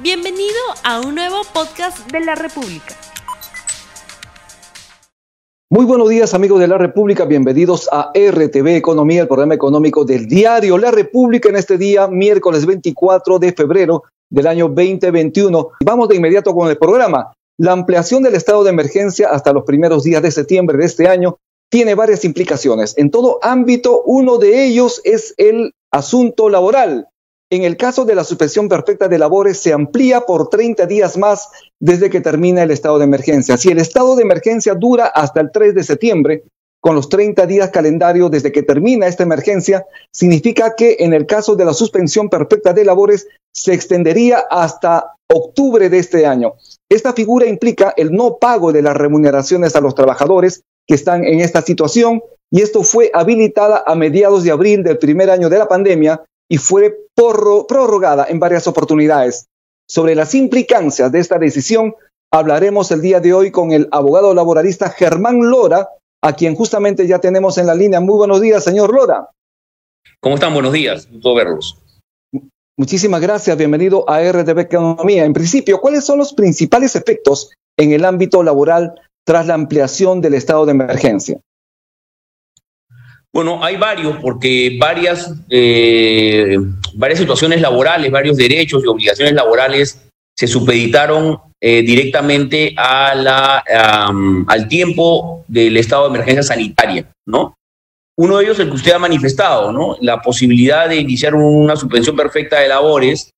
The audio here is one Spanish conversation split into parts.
Bienvenido a un nuevo podcast de la República. Muy buenos días amigos de la República, bienvenidos a RTV Economía, el programa económico del diario La República en este día, miércoles 24 de febrero del año 2021. Vamos de inmediato con el programa. La ampliación del estado de emergencia hasta los primeros días de septiembre de este año tiene varias implicaciones. En todo ámbito, uno de ellos es el asunto laboral. En el caso de la suspensión perfecta de labores, se amplía por 30 días más desde que termina el estado de emergencia. Si el estado de emergencia dura hasta el 3 de septiembre, con los 30 días calendario desde que termina esta emergencia, significa que en el caso de la suspensión perfecta de labores se extendería hasta octubre de este año. Esta figura implica el no pago de las remuneraciones a los trabajadores que están en esta situación y esto fue habilitada a mediados de abril del primer año de la pandemia y fue prorrogada en varias oportunidades. Sobre las implicancias de esta decisión hablaremos el día de hoy con el abogado laboralista Germán Lora, a quien justamente ya tenemos en la línea. Muy buenos días, señor Lora. ¿Cómo están? Buenos días, gusto verlos. Muchísimas gracias, bienvenido a RTV Economía. En principio, ¿cuáles son los principales efectos en el ámbito laboral tras la ampliación del estado de emergencia? Bueno, hay varios, porque varias, eh, varias situaciones laborales, varios derechos y obligaciones laborales se supeditaron eh, directamente a al tiempo del estado de emergencia sanitaria, ¿no? Uno de ellos, el que usted ha manifestado, ¿no? La posibilidad de iniciar una suspensión perfecta de labores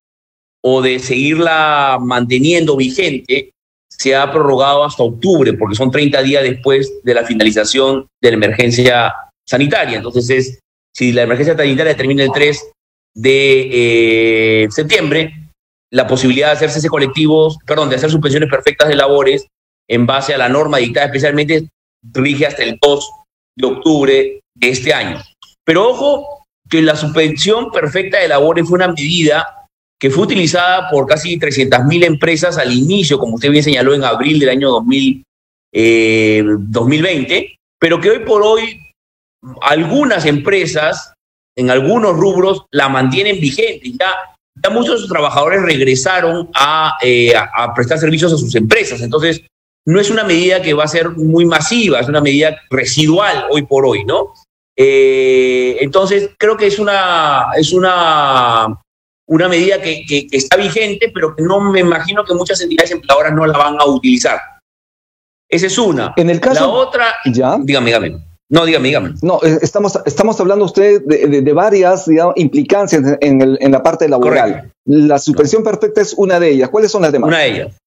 o de seguirla manteniendo vigente se ha prorrogado hasta octubre, porque son 30 días después de la finalización de la emergencia sanitaria. Entonces, es, si la emergencia sanitaria termina el 3 de eh, septiembre, la posibilidad de hacerse ese colectivos, perdón, de hacer suspensiones perfectas de labores en base a la norma dictada especialmente rige hasta el 2 de octubre de este año. Pero ojo que la suspensión perfecta de labores fue una medida que fue utilizada por casi 300.000 empresas al inicio, como usted bien señaló, en abril del año 2000, 2020, eh, pero que hoy por hoy algunas empresas en algunos rubros la mantienen vigente. Ya, ya muchos de sus trabajadores regresaron eh, a, prestar servicios a sus empresas. Entonces, no es una medida que va a ser muy masiva, es una medida residual hoy por hoy, ¿no? Eh, entonces, creo que es una, es una, una medida que, que, está vigente, pero que no me imagino que muchas entidades empleadoras no la van a utilizar. Esa es una. En el caso. La otra. ¿Ya? Dígame, dígame. No, dígame, dígame. No, eh, estamos, estamos hablando usted de, varias implicancias en, el, en, la parte laboral. La suspensión perfecta es una de ellas. ¿Cuáles son las demás? Una de ellas.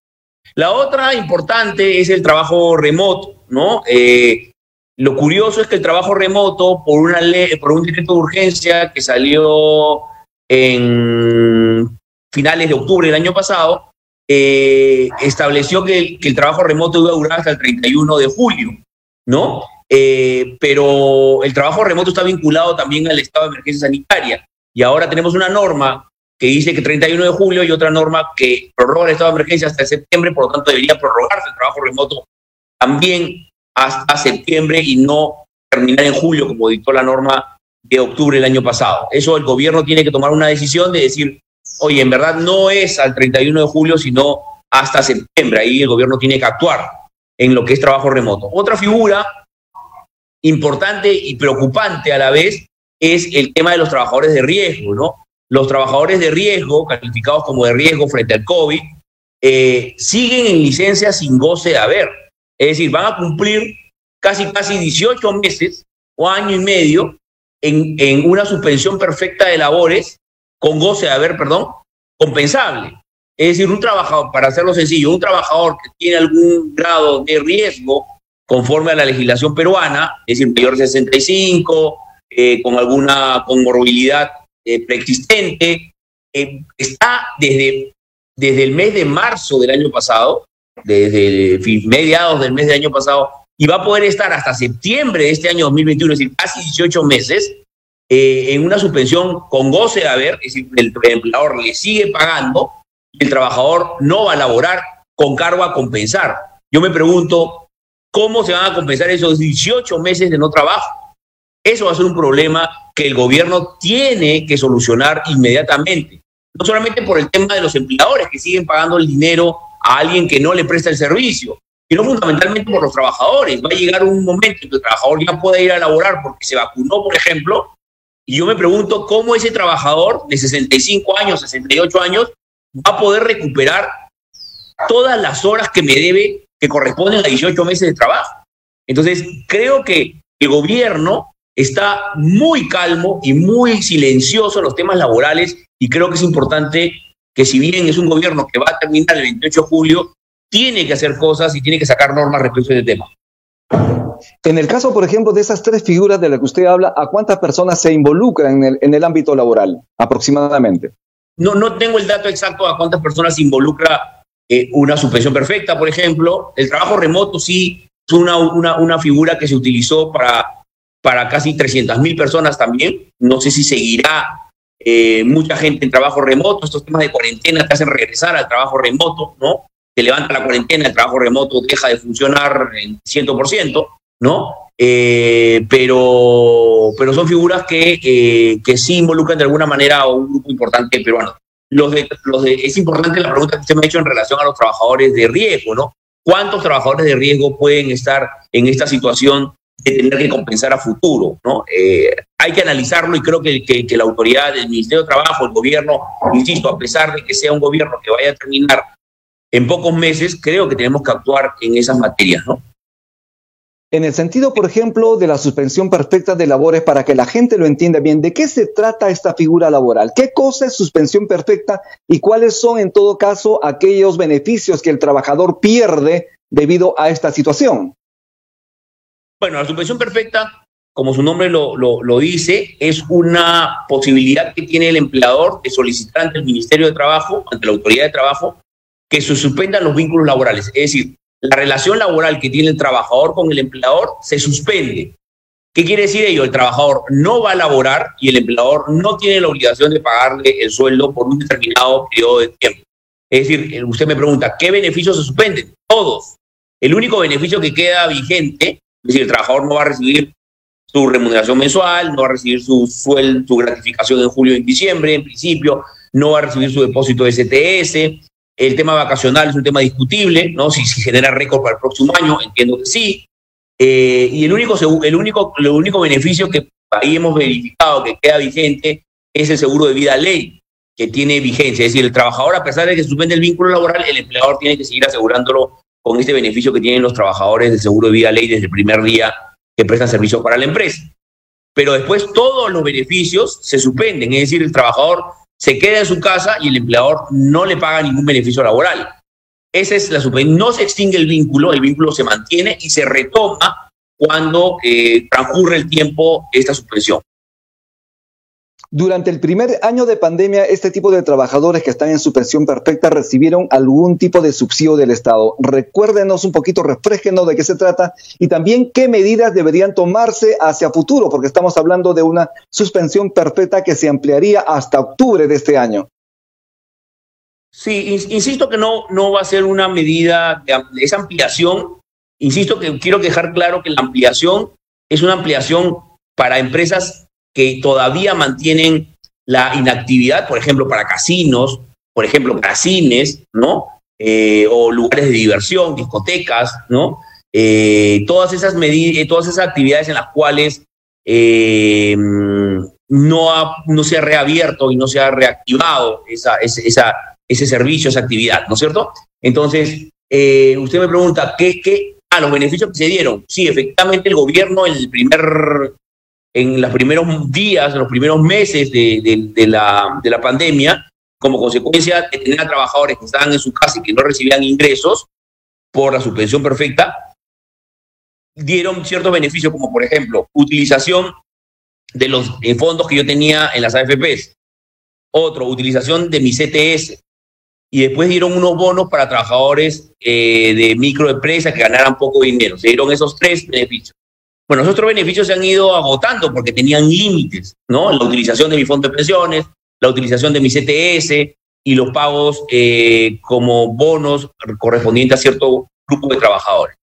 La otra importante es el trabajo remoto, ¿no? Eh, lo curioso es que el trabajo remoto, por una ley, por un decreto de urgencia que salió en finales de octubre del año pasado, eh, estableció que que el trabajo remoto iba a durar hasta el 31 de julio, ¿no? Eh, pero el trabajo remoto está vinculado también al estado de emergencia sanitaria. Y ahora tenemos una norma que dice que 31 de julio y otra norma que prorroga el estado de emergencia hasta septiembre, por lo tanto debería prorrogarse el trabajo remoto también hasta septiembre y no terminar en julio, como dictó la norma de octubre del año pasado. Eso el gobierno tiene que tomar una decisión de decir, oye, en verdad no es al 31 de julio, sino hasta septiembre. Ahí el gobierno tiene que actuar en lo que es trabajo remoto. Otra figura importante y preocupante a la vez es el tema de los trabajadores de riesgo, ¿no? Los trabajadores de riesgo, calificados como de riesgo frente al COVID, eh, siguen en licencia sin goce de haber. Es decir, van a cumplir casi, casi 18 meses o año y medio en, en una suspensión perfecta de labores con goce de haber, perdón, compensable. Es decir, un trabajador, para hacerlo sencillo, un trabajador que tiene algún grado de riesgo conforme a la legislación peruana, es decir, mayor de 65, eh, con alguna comorbilidad eh, preexistente, eh, está desde, desde el mes de marzo del año pasado, desde mediados del mes del año pasado, y va a poder estar hasta septiembre de este año 2021, es decir, casi 18 meses, en una suspensión con goce de haber, es decir, el empleador le sigue pagando el trabajador no va a laborar con cargo a compensar. Yo me pregunto, ¿Cómo se van a compensar esos 18 meses de no trabajo? Eso va a ser un problema que el gobierno tiene que solucionar inmediatamente. no solamente por el tema de los empleadores que siguen pagando el dinero a alguien que no le presta el servicio, sino fundamentalmente por los trabajadores. Va a llegar un momento en que el trabajador ya pueda ir a laborar porque se vacunó, por ejemplo, y yo me pregunto cómo ese trabajador de 65 años, 68 años, va a poder recuperar todas las horas que me debe, que corresponden a 18 meses de trabajo. Entonces, creo que el gobierno está muy calmo y muy silencioso en los temas laborales y creo que es importante que si bien es un gobierno que va a terminar el 28 de julio, tiene que hacer cosas y tiene que sacar normas respecto a este tema. En el caso, por ejemplo, de esas tres figuras de las que usted habla, ¿a cuántas personas se involucran en el, en el ámbito laboral aproximadamente? No, no tengo el dato exacto a cuántas personas se involucra eh, una suspensión perfecta, por ejemplo. El trabajo remoto sí es una, una, una figura que se utilizó para, para casi 300 mil personas también. No sé si seguirá eh, mucha gente en trabajo remoto. Estos temas de cuarentena te hacen regresar al trabajo remoto, ¿no? Te levanta la cuarentena, el trabajo remoto deja de funcionar en 100%, ¿no? Eh, pero, pero son figuras que, eh, que sí involucran de alguna manera a un grupo importante peruano. Los de, los de, es importante la pregunta que usted me ha hecho en relación a los trabajadores de riesgo, ¿no? ¿Cuántos trabajadores de riesgo pueden estar en esta situación de tener que compensar a futuro? ¿no? Eh, hay que analizarlo y creo que, que, la autoridad, el Ministerio de Trabajo, el gobierno, insisto, a pesar de que sea un gobierno que vaya a terminar en pocos meses, creo que tenemos que actuar en esas materias, ¿no? En el sentido, por ejemplo, de la suspensión perfecta de labores, para que la gente lo entienda bien, ¿de qué se trata esta figura laboral? ¿Qué cosa es suspensión perfecta y cuáles son, en todo caso, aquellos beneficios que el trabajador pierde debido a esta situación? Bueno, la suspensión perfecta, como su nombre lo, dice, es una posibilidad que tiene el empleador de solicitar ante el Ministerio de Trabajo, ante la Autoridad de Trabajo, que se suspendan los vínculos laborales. Es decir, la relación laboral que tiene el trabajador con el empleador se suspende. ¿Qué quiere decir ello? El trabajador no va a laborar y el empleador no tiene la obligación de pagarle el sueldo por un determinado periodo de tiempo. Es decir, usted me pregunta, ¿qué beneficios se suspenden? Todos. El único beneficio que queda vigente, es decir, el trabajador no va a recibir su remuneración mensual, no va a recibir su sueldo, su gratificación en julio y en diciembre, en principio, no va a recibir su depósito de STS, el tema vacacional es un tema discutible, ¿no? Si, genera récord para el próximo año, entiendo que sí. Eh, y el único, el, único, el único beneficio que ahí hemos verificado que queda vigente es el seguro de vida ley, que tiene vigencia. Es decir, el trabajador, a pesar de que suspende el vínculo laboral, el empleador tiene que seguir asegurándolo con este beneficio que tienen los trabajadores del seguro de vida ley desde el primer día que prestan servicio para la empresa. Pero después todos los beneficios se suspenden, es decir, el trabajador se queda en su casa y el empleador no le paga ningún beneficio laboral. Esa es la No se extingue el vínculo, el vínculo se mantiene y se retoma cuando eh, transcurre el tiempo esta suspensión. Durante el primer año de pandemia, este tipo de trabajadores que están en suspensión perfecta recibieron algún tipo de subsidio del Estado. Recuérdenos un poquito, refresquenos de qué se trata y también qué medidas deberían tomarse hacia futuro, porque estamos hablando de una suspensión perfecta que se ampliaría hasta octubre de este año. Sí, insisto que no, no va a ser una medida de esa ampliación. Insisto que quiero dejar claro que la ampliación es una ampliación para empresas que todavía mantienen la inactividad, por ejemplo, para casinos, por ejemplo, para cines, ¿no? Eh, o lugares de diversión, discotecas, ¿no? Eh, todas esas medidas, eh, todas esas actividades en las cuales no, ha, no se ha reabierto y no se ha reactivado esa, ese servicio, esa actividad, ¿no es cierto? Entonces, usted me pregunta, ¿qué, qué? Ah, los beneficios que se dieron. Sí, efectivamente el gobierno el primer en los primeros días, los primeros meses de, de, de, la, de la pandemia, como consecuencia de tener a trabajadores que estaban en su casa y que no recibían ingresos por la suspensión perfecta, dieron ciertos beneficios, como por ejemplo, utilización de los eh, fondos que yo tenía en las AFPs, otro, utilización de mi CTS, y después dieron unos bonos para trabajadores eh, de microempresas que ganaran poco dinero. Se dieron esos tres beneficios. Bueno, esos otros beneficios se han ido agotando porque tenían límites, ¿no? La utilización de mi fondo de pensiones, la utilización de mi CTS y los pagos eh, como bonos correspondientes a cierto grupo de trabajadores.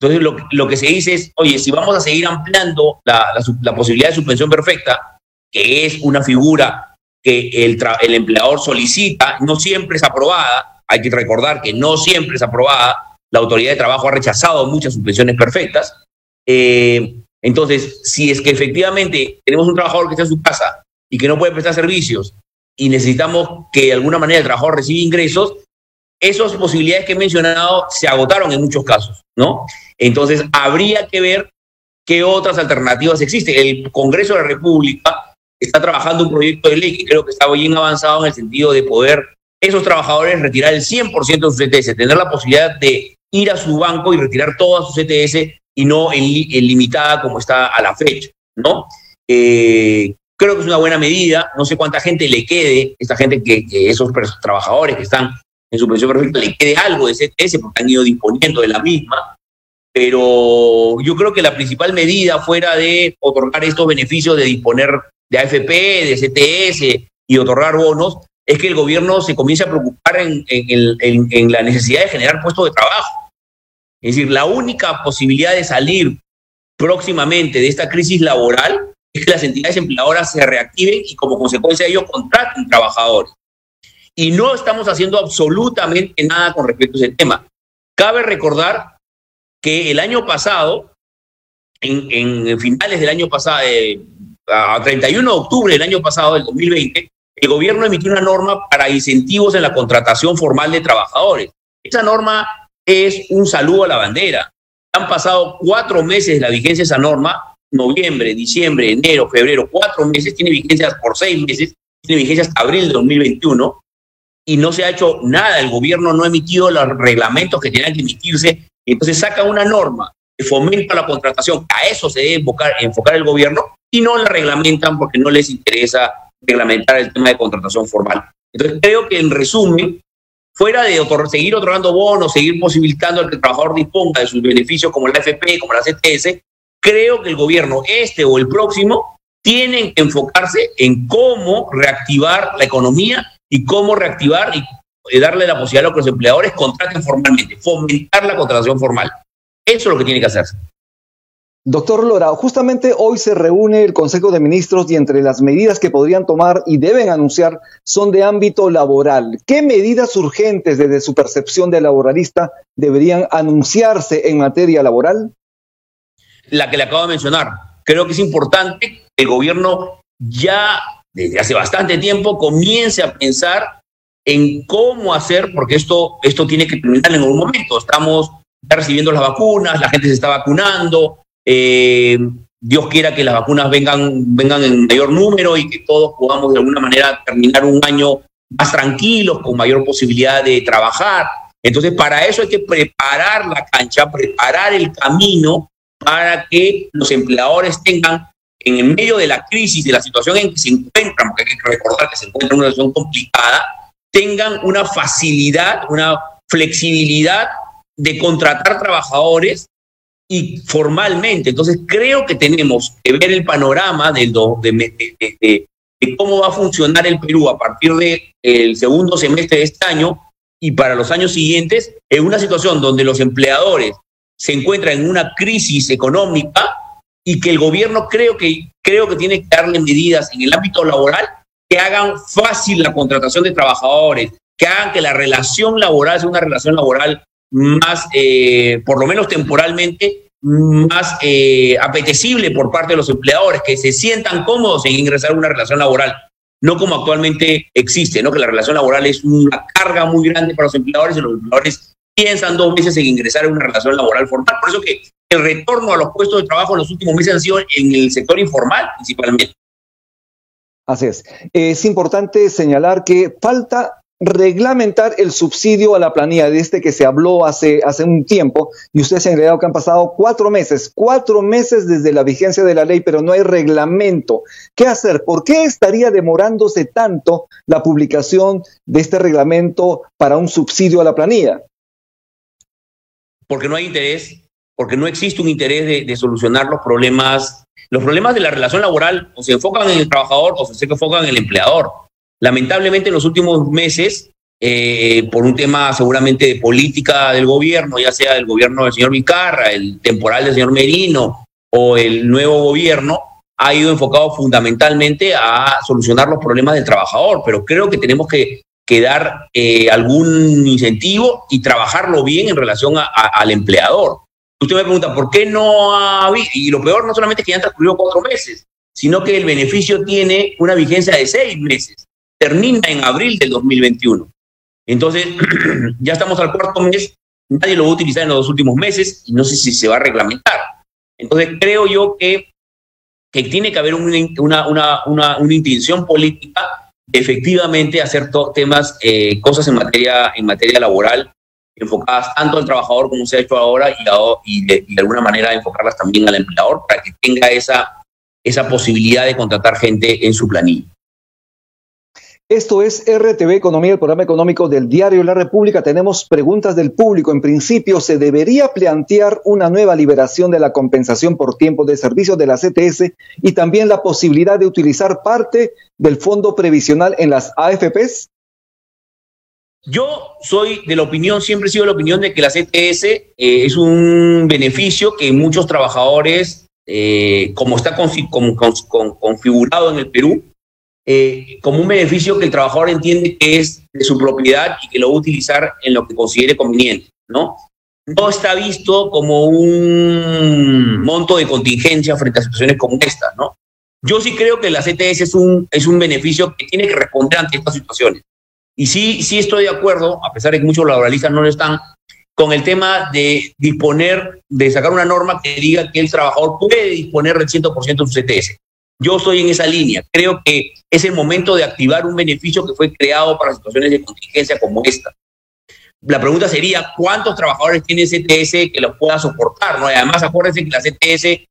Entonces, lo, lo, que se dice es, oye, si vamos a seguir ampliando la, la, la posibilidad de suspensión perfecta, que es una figura que el, el empleador solicita, no siempre es aprobada, hay que recordar que no siempre es aprobada, la autoridad de trabajo ha rechazado muchas suspensiones perfectas. Eh, entonces, si es que efectivamente tenemos un trabajador que está en su casa y que no puede prestar servicios y necesitamos que de alguna manera el trabajador reciba ingresos, esas posibilidades que he mencionado se agotaron en muchos casos, ¿no? Entonces, habría que ver qué otras alternativas existen. El Congreso de la República está trabajando un proyecto de ley que creo que está bien avanzado en el sentido de poder esos trabajadores retirar el 100% de sus ETS, tener la posibilidad de ir a su banco y retirar todas sus ETS y no en, limitada como está a la fecha, ¿no? Eh, creo que es una buena medida, no sé cuánta gente le quede, esta gente que, esos trabajadores que están en su pensión perfecta, le quede algo de CTS porque han ido disponiendo de la misma, pero yo creo que la principal medida fuera de otorgar estos beneficios de disponer de AFP, de CTS y otorgar bonos, es que el gobierno se comience a preocupar en, en, la necesidad de generar puestos de trabajo. Es decir, la única posibilidad de salir próximamente de esta crisis laboral es que las entidades empleadoras se reactiven y como consecuencia de ello contraten trabajadores. Y no estamos haciendo absolutamente nada con respecto a ese tema. Cabe recordar que el año pasado, en, finales del año pasado, eh, a 31 de octubre del año pasado, del 2020, el gobierno emitió una norma para incentivos en la contratación formal de trabajadores. Esa norma es un saludo a la bandera. Han pasado cuatro meses de la vigencia de esa norma, noviembre, diciembre, enero, febrero, cuatro meses, tiene vigencia por seis meses, tiene vigencia hasta abril de 2021 y no se ha hecho nada. El gobierno no ha emitido los reglamentos que tenían que emitirse. Entonces saca una norma que fomenta la contratación. A eso se debe enfocar, enfocar el gobierno y no la reglamentan porque no les interesa reglamentar el tema de contratación formal. Entonces, creo que en resumen, fuera de seguir otorgando bonos, seguir posibilitando que el trabajador disponga de sus beneficios como la AFP, como la CTS, creo que el gobierno, este o el próximo, tienen que enfocarse en cómo reactivar la economía y cómo reactivar y darle la posibilidad a los empleadores contraten formalmente, fomentar la contratación formal. Eso es lo que tiene que hacerse. Doctor Lora, justamente hoy se reúne el Consejo de Ministros y entre las medidas que podrían tomar y deben anunciar son de ámbito laboral. ¿Qué medidas urgentes desde su percepción de laboralista deberían anunciarse en materia laboral? La que le acabo de mencionar. Creo que es importante que el gobierno ya desde hace bastante tiempo comience a pensar en cómo hacer, porque esto, esto tiene que terminar en algún momento. Estamos recibiendo las vacunas, la gente se está vacunando, eh, Dios quiera que las vacunas vengan, vengan en mayor número y que todos podamos de alguna manera terminar un año más tranquilos, con mayor posibilidad de trabajar. Entonces, para eso hay que preparar la cancha, preparar el camino para que los empleadores tengan, en el medio de la crisis, de la situación en que se encuentran, porque hay que recordar que se encuentran en una situación complicada, tengan una facilidad, una flexibilidad de contratar trabajadores y formalmente. Entonces, creo que tenemos que ver el panorama de, de, cómo va a funcionar el Perú a partir del segundo semestre de este año y para los años siguientes, en una situación donde los empleadores se encuentran en una crisis económica y que el gobierno creo que, creo que tiene que darle medidas en el ámbito laboral que hagan fácil la contratación de trabajadores, que hagan que la relación laboral sea una relación laboral más, eh, por lo menos temporalmente, más eh, apetecible por parte de los empleadores, que se sientan cómodos en ingresar a una relación laboral, no como actualmente existe, ¿no? que la relación laboral es una carga muy grande para los empleadores y los empleadores piensan dos veces en ingresar a una relación laboral formal. Por eso que el retorno a los puestos de trabajo en los últimos meses han sido en el sector informal principalmente. Así es. Es importante señalar que falta reglamentar el subsidio a la planilla de este que se habló hace, hace un tiempo y ustedes han agregado que han pasado cuatro meses, cuatro meses desde la vigencia de la ley, pero no hay reglamento. ¿Qué hacer? ¿Por qué estaría demorándose tanto la publicación de este reglamento para un subsidio a la planilla? Porque no hay interés, porque no existe un interés de, de solucionar los problemas. Los problemas de la relación laboral o se enfocan en el trabajador o se enfocan en el empleador Lamentablemente en los últimos meses, eh, por un tema seguramente de política del gobierno, ya sea del gobierno del señor Vicarra, el temporal del señor Merino o el nuevo gobierno, ha ido enfocado fundamentalmente a solucionar los problemas del trabajador, pero creo que tenemos que, dar eh, algún incentivo y trabajarlo bien en relación al empleador. Usted me pregunta, ¿por qué no ha? Y lo peor no solamente es que ya han transcurrido cuatro meses, sino que el beneficio tiene una vigencia de seis meses. Termina en abril del 2021. Entonces, ya estamos al cuarto mes, nadie lo va a utilizar en los dos últimos meses y no sé si se va a reglamentar. Entonces, creo yo que que tiene que haber una, una, una, una, intención política de efectivamente hacer temas, eh, cosas en materia, en materia laboral enfocadas tanto al trabajador como se ha hecho ahora y, de, alguna manera enfocarlas también al empleador para que tenga esa, esa posibilidad de contratar gente en su planilla. Esto es RTV Economía, el programa económico del diario La República. Tenemos preguntas del público. En principio, ¿se debería plantear una nueva liberación de la compensación por tiempo de servicio de la CTS y también la posibilidad de utilizar parte del fondo previsional en las AFPs? Yo soy de la opinión, siempre he sido de la opinión de que la CTS eh, es un beneficio que muchos trabajadores, eh, como está configurado en el Perú, eh, como un beneficio que el trabajador entiende que es de su propiedad y que lo va a utilizar en lo que considere conveniente, ¿no? No está visto como un monto de contingencia frente a situaciones como esta, ¿no? Yo sí creo que la CTS es un, es un beneficio que tiene que responder ante estas situaciones. Y sí, sí estoy de acuerdo, a pesar de que muchos laboralistas no lo están, con el tema de disponer, de sacar una norma que diga que el trabajador puede disponer del 100% de su CTS. Yo estoy en esa línea. Creo que es el momento de activar un beneficio que fue creado para situaciones de contingencia como esta. La pregunta sería, ¿cuántos trabajadores tiene CTS que los pueda soportar? ¿no? además, acuérdense que la CTS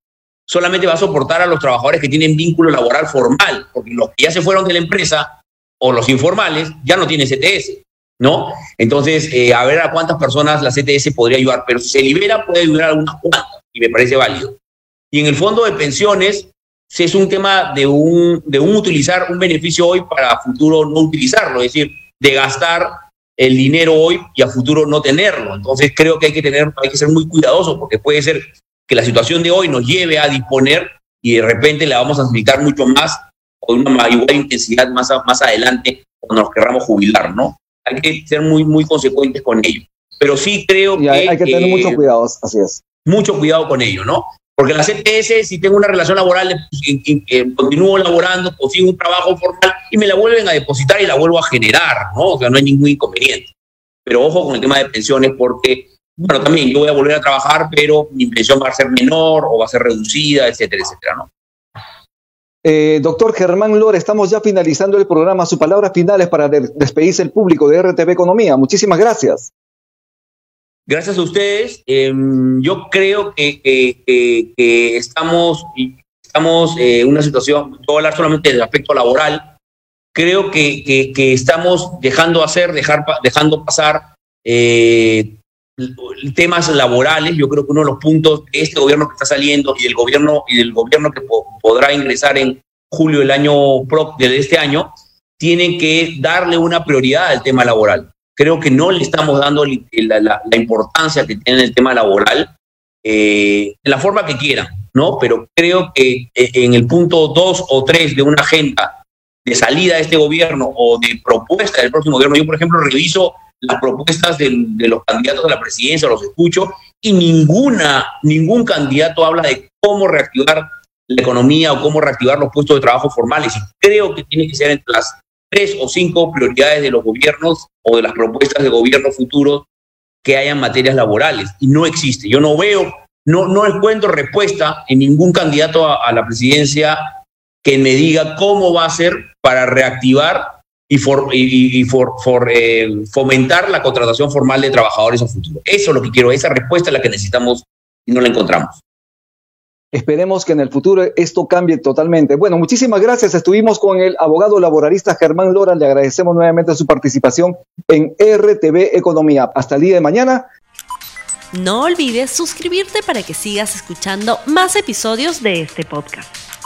solamente va a soportar a los trabajadores que tienen vínculo laboral formal, porque los que ya se fueron de la empresa o los informales ya no tienen CTS, ¿no? Entonces, eh, a ver a cuántas personas la CTS podría ayudar, pero si se libera puede ayudar a unas cuantas y me parece válido. Y en el fondo de pensiones, si es un tema de un, de un utilizar un beneficio hoy para futuro no utilizarlo, es decir, de gastar el dinero hoy y a futuro no tenerlo. Entonces creo que hay que tener, hay que ser muy cuidadoso porque puede ser que la situación de hoy nos lleve a disponer y de repente la vamos a necesitar mucho más o de una igual intensidad más, más adelante cuando nos querramos jubilar, ¿no? Hay que ser muy, muy consecuentes con ello. Pero sí creo que... Hay que tener mucho cuidado, así es. Mucho cuidado con ello, ¿no? Porque la CTS, si tengo una relación laboral, continúo laborando, consigo un trabajo formal y me la vuelven a depositar y la vuelvo a generar, ¿no? O sea, no hay ningún inconveniente. Pero ojo con el tema de pensiones porque, bueno, también yo voy a volver a trabajar, pero mi pensión va a ser menor o va a ser reducida, etcétera, etcétera, ¿no? Eh, doctor Germán Lora, estamos ya finalizando el programa. Sus palabras finales para despedirse el público de RTV Economía. Muchísimas gracias. Gracias a ustedes, em, yo creo que, estamos, estamos eh, en una situación, voy a hablar solamente del aspecto laboral, creo que, estamos dejando hacer, dejar, dejando pasar eh, temas laborales. Yo creo que uno de los puntos de este gobierno que está saliendo y del gobierno y del gobierno que podrá ingresar en julio del año de este año, tienen que darle una prioridad al tema laboral creo que no le estamos dando la, importancia que tiene el tema laboral eh, de la forma que quieran, ¿no? Pero creo que eh, en el punto dos o tres de una agenda de salida de este gobierno o de propuesta del próximo gobierno, yo, por ejemplo, reviso las propuestas de, los candidatos a la presidencia, los escucho, y ninguna, ningún candidato habla de cómo reactivar la economía o cómo reactivar los puestos de trabajo formales. Y creo que tiene que ser entre las tres o cinco prioridades de los gobiernos o de las propuestas de gobierno futuro que hayan materias laborales. Y no existe. Yo no veo, no, no encuentro respuesta en ningún candidato a, la presidencia que me diga cómo va a ser para reactivar y, y, eh, fomentar la contratación formal de trabajadores a futuro. Eso es lo que quiero, esa respuesta es la que necesitamos y no la encontramos. Esperemos que en el futuro esto cambie totalmente. Bueno, muchísimas gracias. Estuvimos con el abogado laboralista Germán Lora. Le agradecemos nuevamente su participación en RTV Economía. Hasta el día de mañana. No olvides suscribirte para que sigas escuchando más episodios de este podcast.